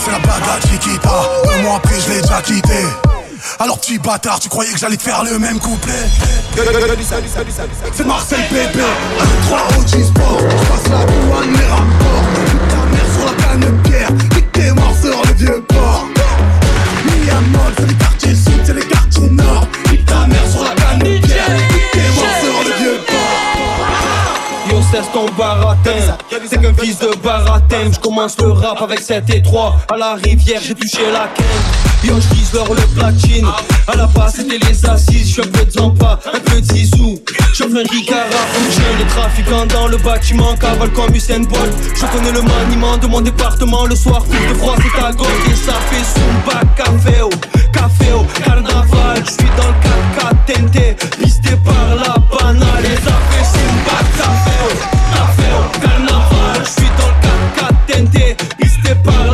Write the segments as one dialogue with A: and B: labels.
A: c'est la bagarre Chiquita Deux mois après je l'ai déjà quitté. Alors petit bâtard, tu croyais que j'allais te faire le même couplet? C'est Marcel bébé, 1, 3 OG Sport. Je passe la douane, les rapports ta mère sur la canne de pierre. Nique tes morts sur le vieux port c'est
B: baratin C'est qu'un fils de baratin Je commence le rap avec 7 et 3 À la rivière j'ai touché la quinte Yo je leur le platine. À la base c'était les assises. Je un peu de zampa, un peu de zizou. Je un Ricard j'ai les trafiquants dans le bâtiment. Cavale comme Usain Bolt. Je connais le maniement de mon département. Le soir coup de froid c'est à gauche Et ça fait Zumba Café au Café au Carnaval Je suis dans le 4 4 TNT Pisté par la banale TNT Pisté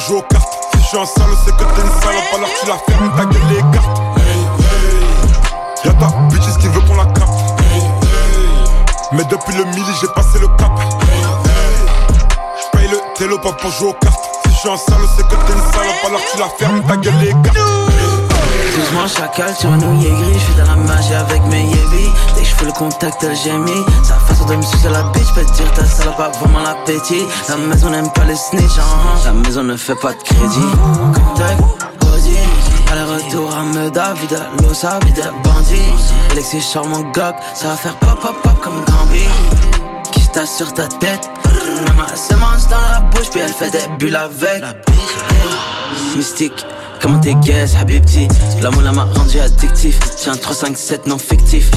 C: Si je suis un sale, c'est que t'es une salope, alors tu la fermes, ta gueule les cartes. Y'a ta bitches qui veut qu'on la capte. Mais depuis le midi, j'ai passé le cap. J'paye le télo pas pour jouer aux cartes. Si je suis un sale, c'est que t'es une salope, alors tu la fermes, ta gueule les cartes.
D: Doucement chacal sur un ouïe gris, j'fais de la magie avec mes yébis Dès que j'fais le contact elle gémit. Sa façon de me sucer la bitch, peut dire ta salope a vraiment l'appétit. La maison n'aime pas les snitch, uh-huh. la maison ne fait pas de crédit. Contact, Audi, aller-retour à Meda, vide l'eau, ça vide bandit Alexis mon gog, ça va faire pop pop pop comme Gambi Qui se sur ta tête, ma semence dans la bouche puis elle fait des bulles avec. Mystique Comment t'es guess, Habibti La moula m'a rendu addictif. J'ai un 357 non fictif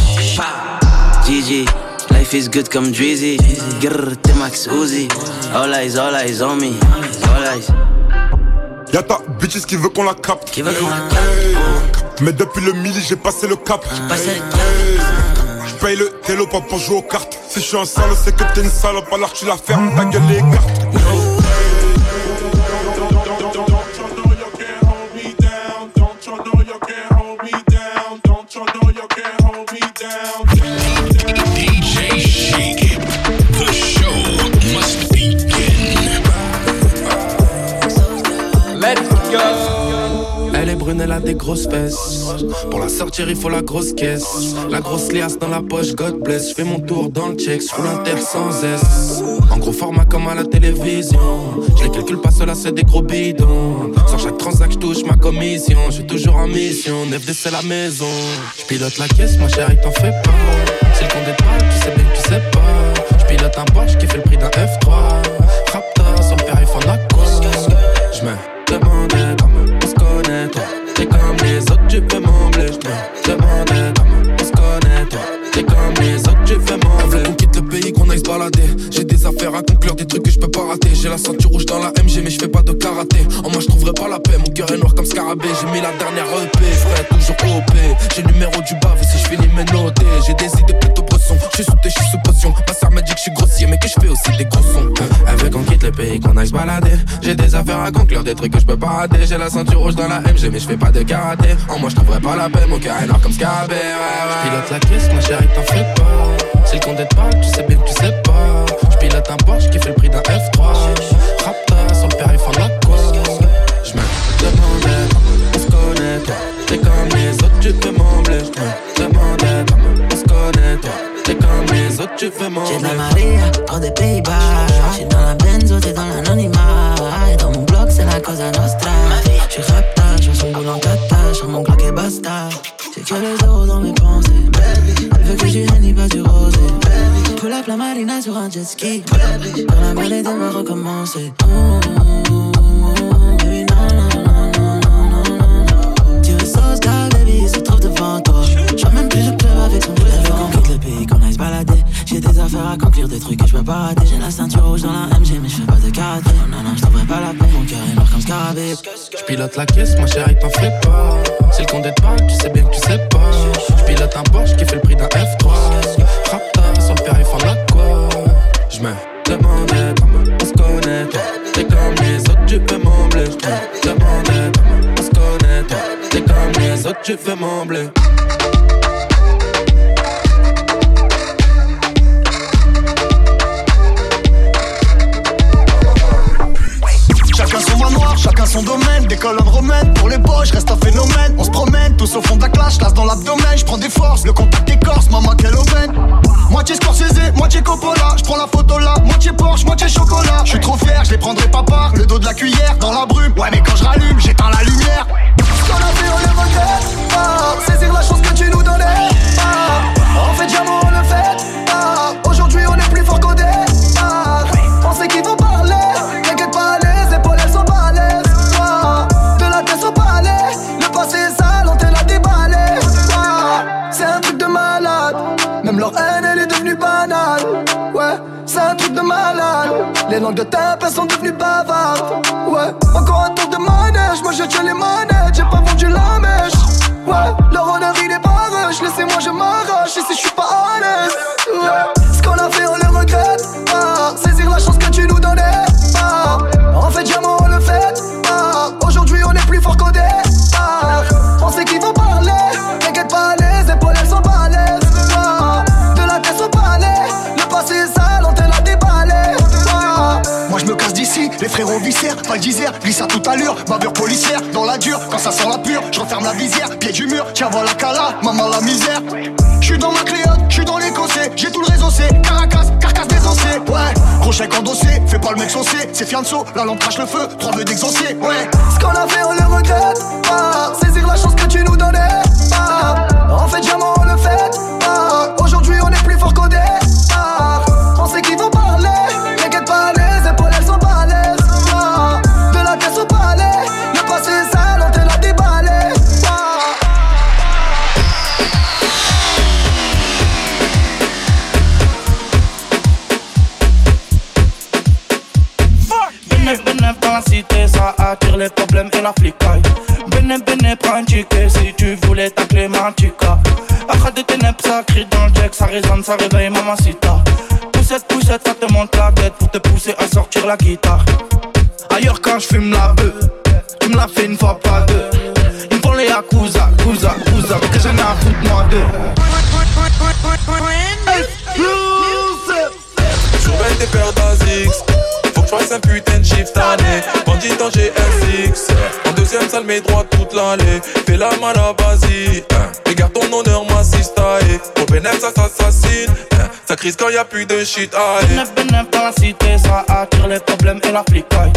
D: GG Life is good comme Drizzy. Grrr, t'es Max Uzi. All eyes, all eyes on me. All eyes.
C: Y'a ta bitches qui veut qu'on la capte.
D: Qui veut qu'on la capte.
C: Mais depuis le midi, j'ai passé le cap.
D: Passé le cap.
C: J'paye le télo pas pour jouer aux cartes. Si je suis un sale, c'est que t'es une salope, alors tu la fermes, ta gueule les cartes.
E: Elle a des grosses fesses. Pour la sortir, il faut la grosse caisse. La grosse liasse dans la poche, God bless. Je fais mon tour dans le check, je l'inter sans S. En gros format comme à la télévision. Je les calcule pas, cela c'est des gros bidons. Sur chaque transaction, je touche ma commission. Je suis toujours en mission, 9D c'est la maison. Je pilote la caisse, ma chérie, t'en fais pas. C'est le compte des tu sais bien que tu sais pas. Je pilote un Porsche qui fait le prix d'un F3. Trouverai pas la paix. Mon cœur est noir comme scarabée. J'ai mis la dernière EP, frère, toujours OP. J'ai le numéro du bave si je finis mes notés. J'ai des idées plutôt bressons. Je suis sous thé, je sous potion. Ma sœur m'a dit que je suis grossier, mais que je fais aussi des gros veut qu'on quitte le pays, qu'on aille se balader. J'ai des affaires à conclure, des trucs que je peux pas rater. J'ai la ceinture rouge dans la MG, mais je fais pas de karaté. En moi, je trouverai pas la paix. Mon cœur est noir comme scarabée. Ouais. Pilote la caisse, ma chérie, t'en fais pas. C'est le compte des balles, tu sais bien que tu sais pas. Je pilote un Porsche qui fait le prix d'un F3. Raptor, toi. T'es comme les autres, tu peux m'embler. Je me demandais comment on se connaît, toi. T'es comme les autres, tu peux
D: J'ai de la
E: m'embler.
D: Maria, hors des Pays-Bas J'suis dans la benzo, t'es dans l'anonymat Et dans mon bloc, c'est la cosa nostra J'suis rapta, j'fais son boulot en tata J'suis mon bloc et J'ai les euros dans mes pensées, baby. Elle veut que je Henny, pas du rosé. Pull up la marina sur un jet ski. Quand la maladie va recommencer. Oh, rouge dans la MG, mais je fais pas de karaté. Non, non, je t'enverrai pas la peine, mon cœur est noir comme scarabée.
E: J'pilote la caisse, ma chérie, t'en fais pas. C'est le compte d'étoiles, tu sais bien que tu sais pas. J'pilote un Porsche qui fait le prix d'un F3. Rapta, son père, il fait la quoi. J'me demandais comment on se connaît. T'es comme les autres, tu peux m'embler. J'me demandais comment on se connaît. T'es comme les autres, tu fais m'embler.
F: Chacun son domaine. Des colonnes romaines pour les je reste un phénomène. On se promène tous au fond de la clash, classe dans l'abdomen. Je prends des forces, le contact écorce, maman quelle aubaine. Moitié Scorsese, moitié Coppola. Je prends la photo là, moitié Porsche, moitié chocolat. Je suis trop fier, je les prendrai pas par le dos de la cuillère dans la brume. Ouais, mais quand je rallume, j'éteins la lumière. A fait, on regrette pas. Saisir la chance que tu nous donnais. pas. On fait diamant, langues de tape, elles sont devenues bavardes. Glisse à toute allure, bavure policière, dans la dure, quand ça sent la pure, je referme la visière, pied du mur, tiens voilà cala, maman la misère. J'suis dans ma cléote, j'suis dans l'écossais, j'ai tout le réseau c'est Caracas, carcasse désossé, ouais. Chèque endossé, fais pas le mec saucé, c'est fianso, la lampe crache le feu, trois vœux d'exaucer, ouais. Ce qu'on a fait on le regrette pas, saisir la chance que tu nous donnais pas. On fait diamant, on le fait pas. Aujourd'hui on est plus fort qu'au départ. La
G: flicaille. Prends un ticket si tu voulais ta clé Mantica. Arrête de ténèbres, ça crie dans le jack, ça résonne, ça réveille mamacita. Poussette, poussette, ça te monte la tête pour te pousser à sortir la guitare. Ailleurs, quand je fume la bœuf, tu me l'as fait une fois, pas deux. Ils me font les Yakuza, Kuza, Kuza, que j'en ai à foutre, moi deux.
H: Belle des paires d'Azix Faut que je fasse un putain de shift année Bandit en GSX deuxième salle mets droit toute l'allée Fais la mal à vas-y hein. Regarde ton honneur m'assista et Au bénéf ça s'assassine hein. Ça crise quand y a plus de shit aïe
G: Béné, béné, dans la cité, ça attire les problèmes et la flicaille.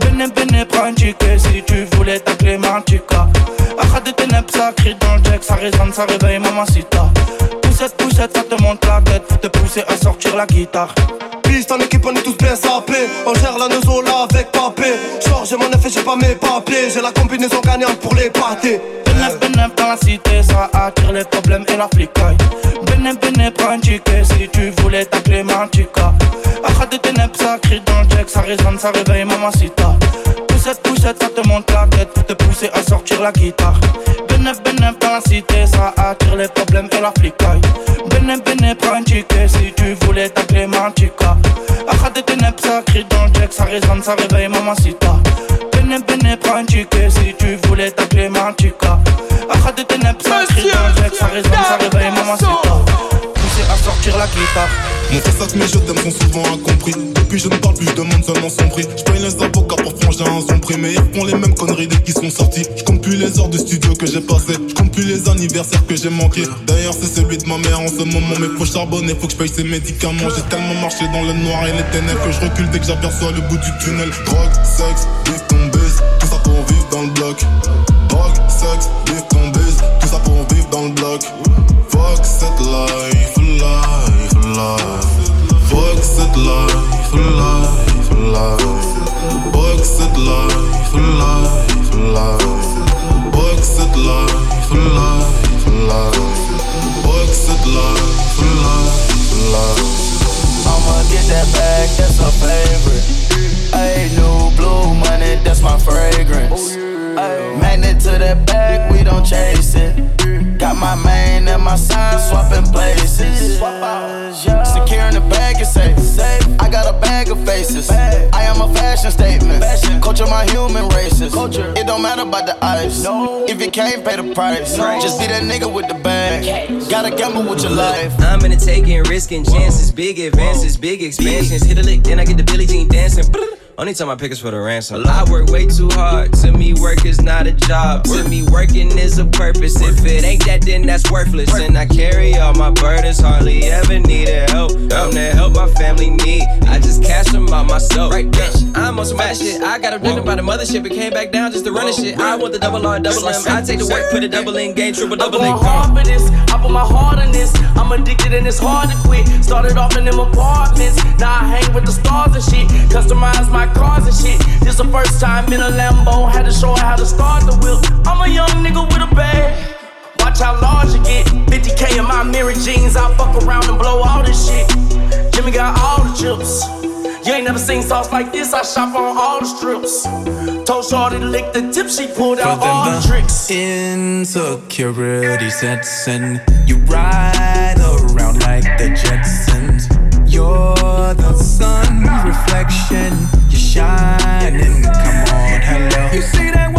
G: Béné, béné, prends un ticket si tu voulais ta clé Mantica. Arrête de ténèbres, ça crie dans le jack, ça résonne, ça réveille mamacita. Poussette, poussette, ça te monte la tête pour te pousser à sortir la guitare.
F: Piste en équipe, on est tous bien sapés. On gère la là avec Genre, j'ai mon effet, j'ai pas mes papiers. J'ai la combinaison gagnante pour les pâtés.
G: Béné, béné, dans la cité, ça attire les problèmes et la flicaille. Béné, béné, prends un ticket si tu voulais ta clé Mantica. Arrête de ténèbres, ça crie dans le jack, ça résonne, ça réveille mamacita. Poussette, poussette, ça te monte la tête pour te pousser à sortir la guitare. Béné, béné, dans la cité, ça attire les problèmes et la flicaille. Béné, béné, prends un ticket si tu voulais ta clé Mantica. Arrête de ténèbres, ça crie dans le jack, ça résonne, ça réveille mamacita. Ticket si tu voulais ta clé Mantica. Arrête de ténèbres, ça crie dans ça résonne, ça réveille mamacita. Pousser à sortir la guitare.
I: Mon fils que mes je t'aime sont souvent incompris. Depuis je ne parle plus, je demande seulement son prix. Je paye les avocats pour franger un son prix. Mais ils font les mêmes conneries dès qu'ils sont sortis. Je compte plus les heures de studio que j'ai passé. Je compte plus les anniversaires que j'ai manqués. D'ailleurs, c'est celui de ma mère en ce moment. Mais faut charbonner, faut que je paye ses médicaments. J'ai tellement marché dans le noir et les ténèbres que je recule dès que j'aperçois le bout du tunnel. Drogue, sexe, bloc. Drogue, sexe, vive ton bise, tout ça pour vivre dans le bloc. Fuck cette life, life, life. Fuck cette life, life, life. Fuck cette life, life, life. Fuck cette life, life, life. Fuck cette life, life, life.
J: I'ma get that bag, that's a favorite. Ayy, new blue money, that's my fragrance. Ayy, magnet to that bag, we don't chase it. Got my main and my sign swapping places. Securing the bag is safe. I got a bag of faces. I am a fashion statement. Culture my human races. It don't matter about the ice. If you can't pay the price, just be that nigga with the bag. Gotta gamble with your life.
K: I'm in it taking, risking chances, big advances, big expansions. Hit a lick, then I get the Billie Jean dancing. Only time I pick is for the ransom. I work way too hard. To me, work is not a job. To me, working is a purpose. If it ain't that, then that's worthless. And I carry all my burdens, hardly ever needed help. I'm to help my family need. I just cash them out myself. Right, bitch. I'm on some other shit. I got abducted by the mothership and came back down just to run the shit. I want the double R, double M. I take the work, put a double in, game, triple double
J: I'm
K: in.
J: hard for this. I put my heart in this. I'm addicted and it's hard to quit. Started off in them apartments. Now I hang with the stars and shit. Customize my cars and shit. This the first time in a Lambo. Had to show her how to start the wheel. I'm a young nigga with a bag. Watch how large you get. 50k in my mirror jeans. I fuck around and blow all this shit. Jimmy got all the chips. You ain't never seen sauce like this. I shop on all the strips. Told Shorty to lick the tip. She pulled out all the tricks.
L: Insecurity sets in. You ride around like the Jetsons. You're the sun reflection. Shining. Come on, hello. You see that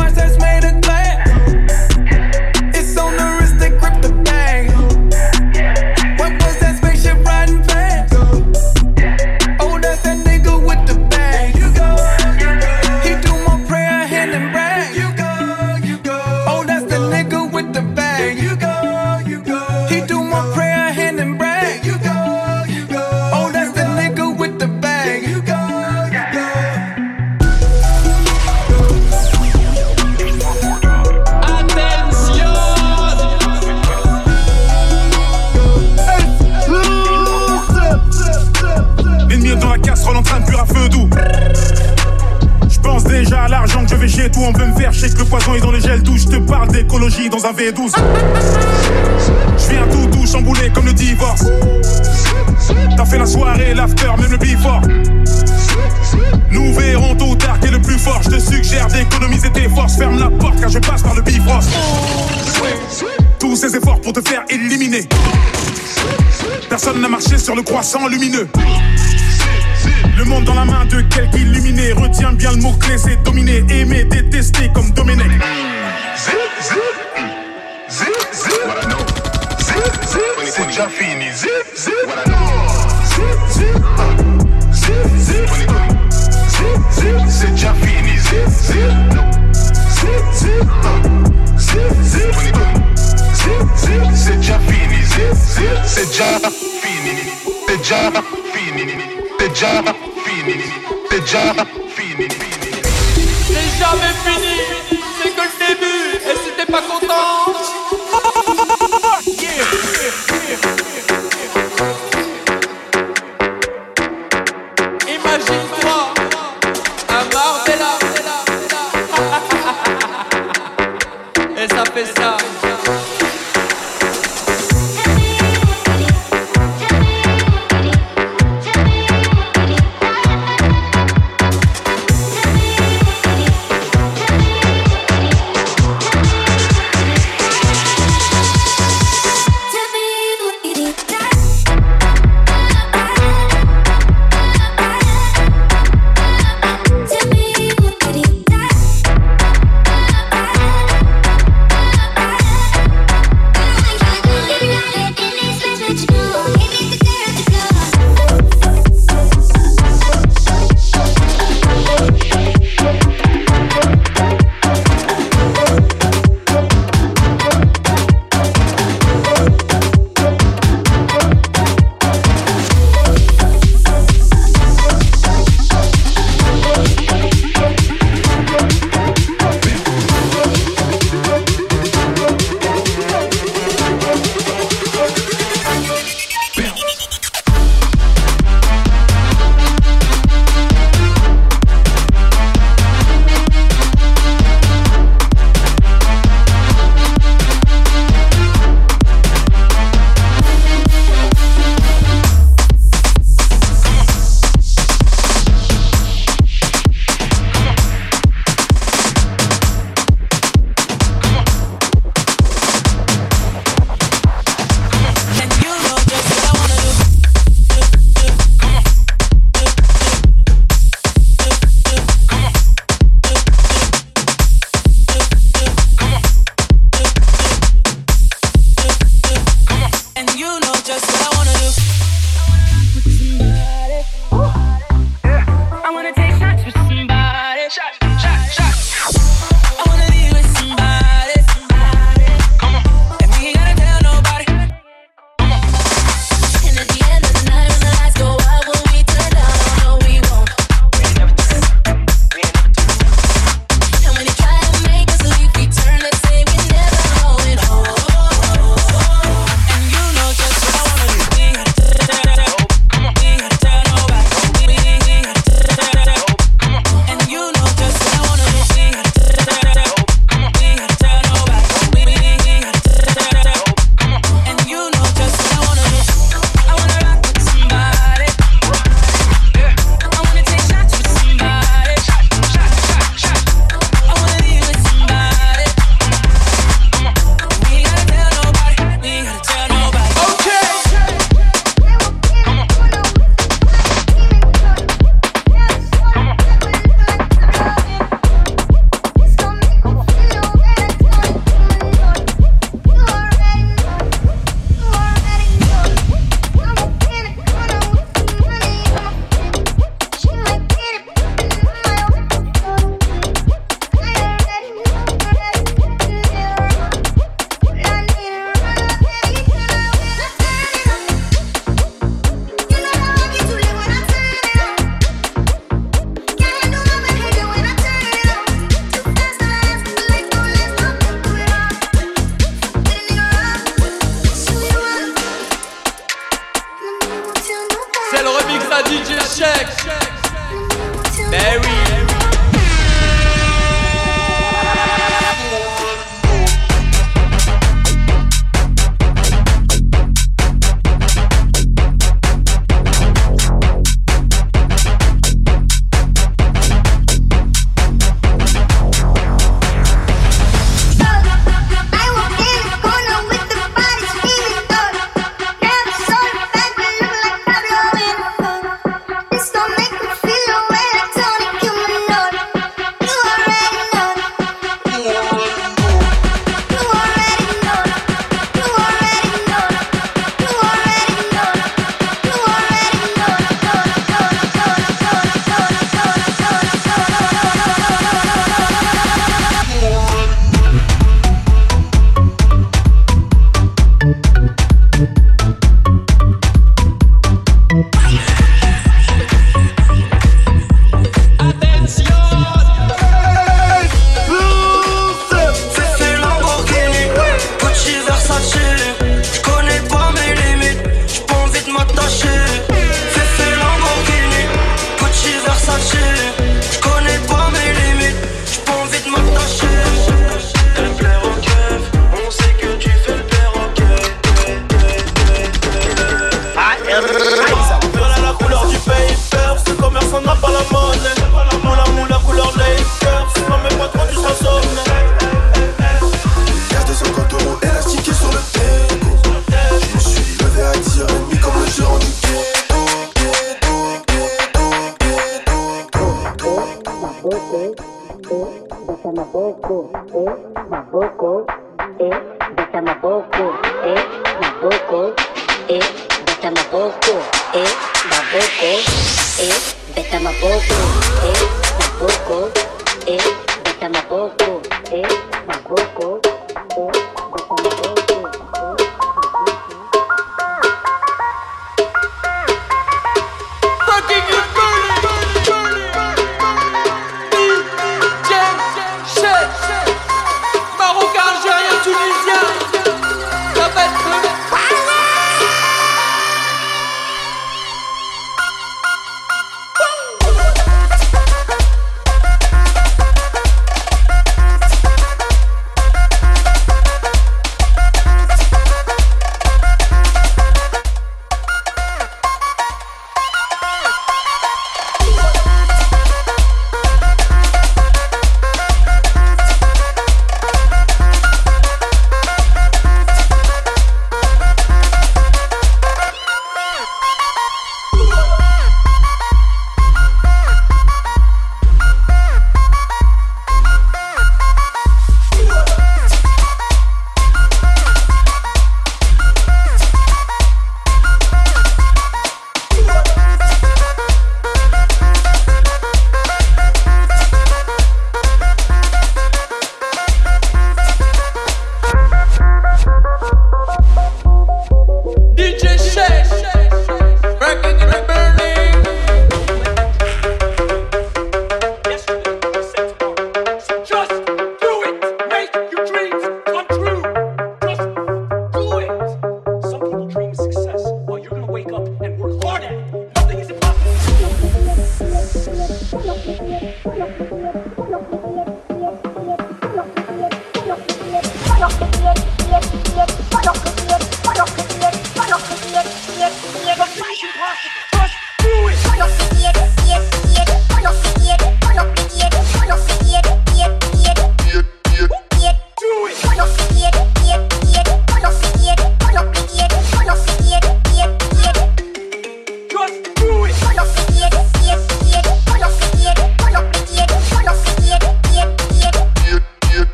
M: l'argent que je vais jeter tout. On veut me je sais que le poison est dans les gels doux. Je te parle d'écologie dans un V12. Je viens tout doux, chamboulé comme le divorce. T'as fait la soirée, l'after, même le before. Nous verrons ou tard qui est le plus fort. Je te suggère d'économiser tes forces. Ferme la porte car je passe par le bifrost. Tous ces efforts pour te faire éliminer. Personne n'a marché sur le croissant lumineux. Le monde dans la main de quelqu'un illuminé. Retiens bien le mot-clé, c'est dominer, aimer, détester comme Domenech.
N: C'est déjà fini, zip, zip. Zip, ah. Zip, zip. Zip, zip, c'est déjà fini, zip, zip. Zip, zip. Zip, zip. Zip, zip, c'est déjà fini, zip, zip. C'est déjà fini, c'est déjà fini, déjà fini, déjà fini.
O: C'est jamais fini, c'est que le début. Et si t'es pas content,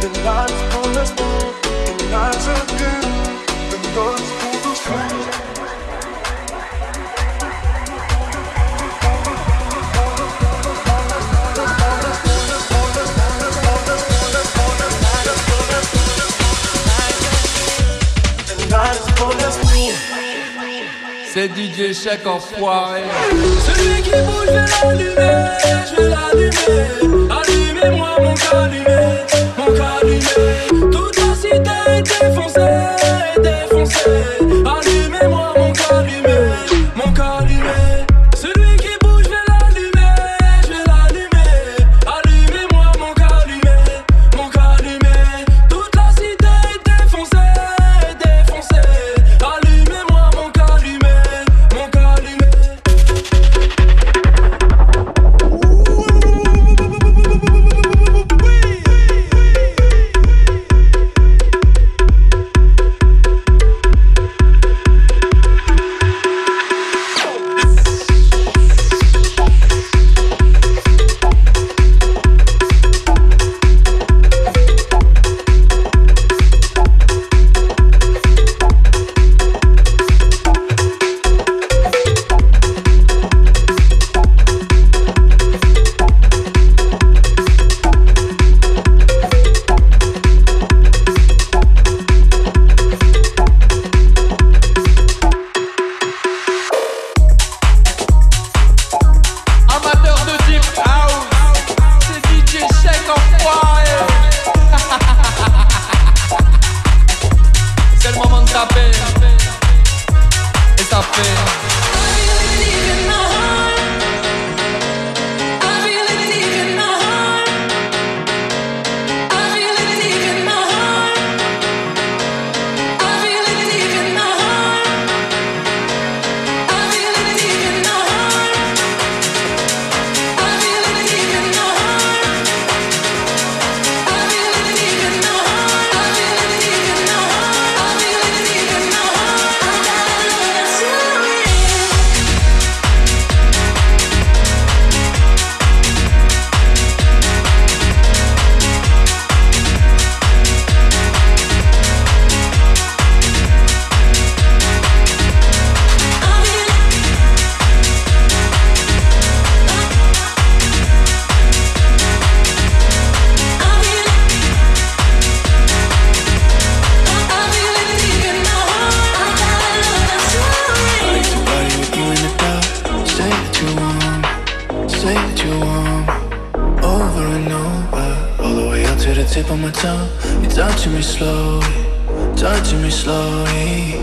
O: The lights pull us through, the lights are good.
B: C'est DJ Chèque enfoiré. Celui qui bouge, je vais l'allumer, je vais l'allumer. Allumez-moi mon calumet, mon calumet. Toute la cité est défoncée, défoncée.
P: tip of my tongue You're touching me slowly, touching me slowly.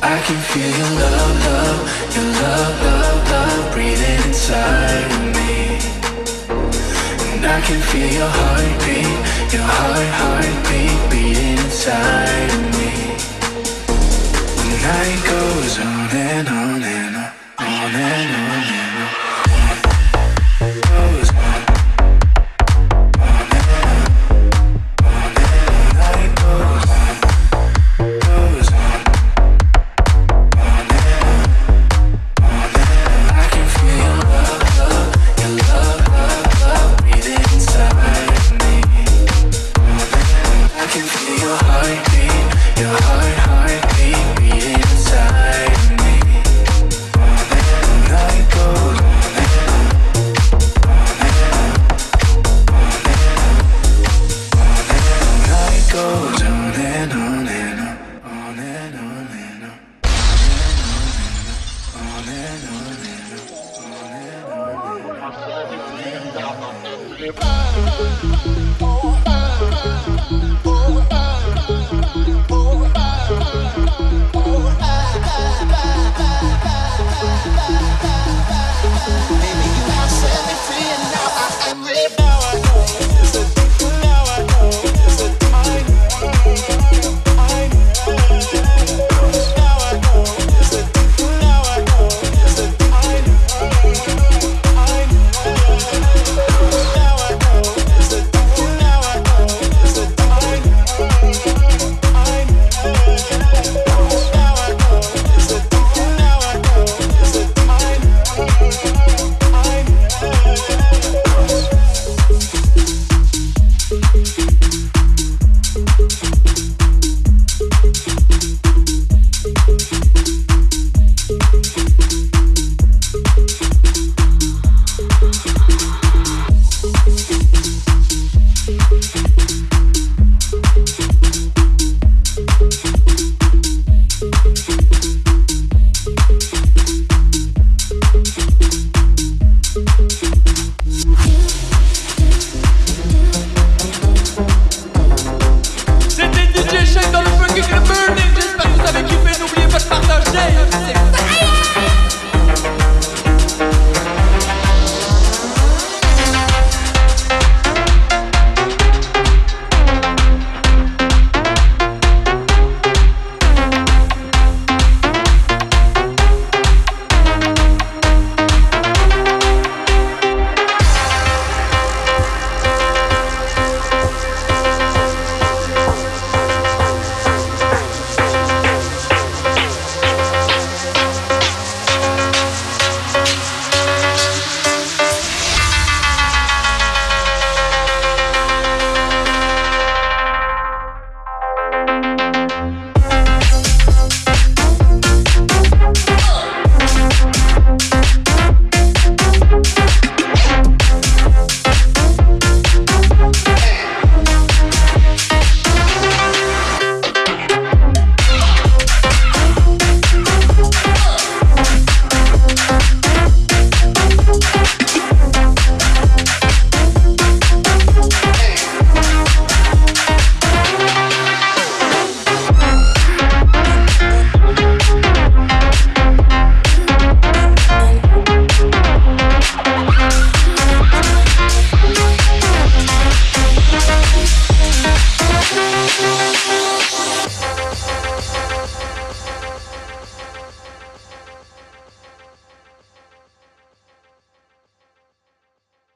P: I can feel your love, love, your love, love, love Breathing inside of me. And I can feel your heartbeat, your heart, heartbeat Beating inside of me. The night goes on and on and on, on and on.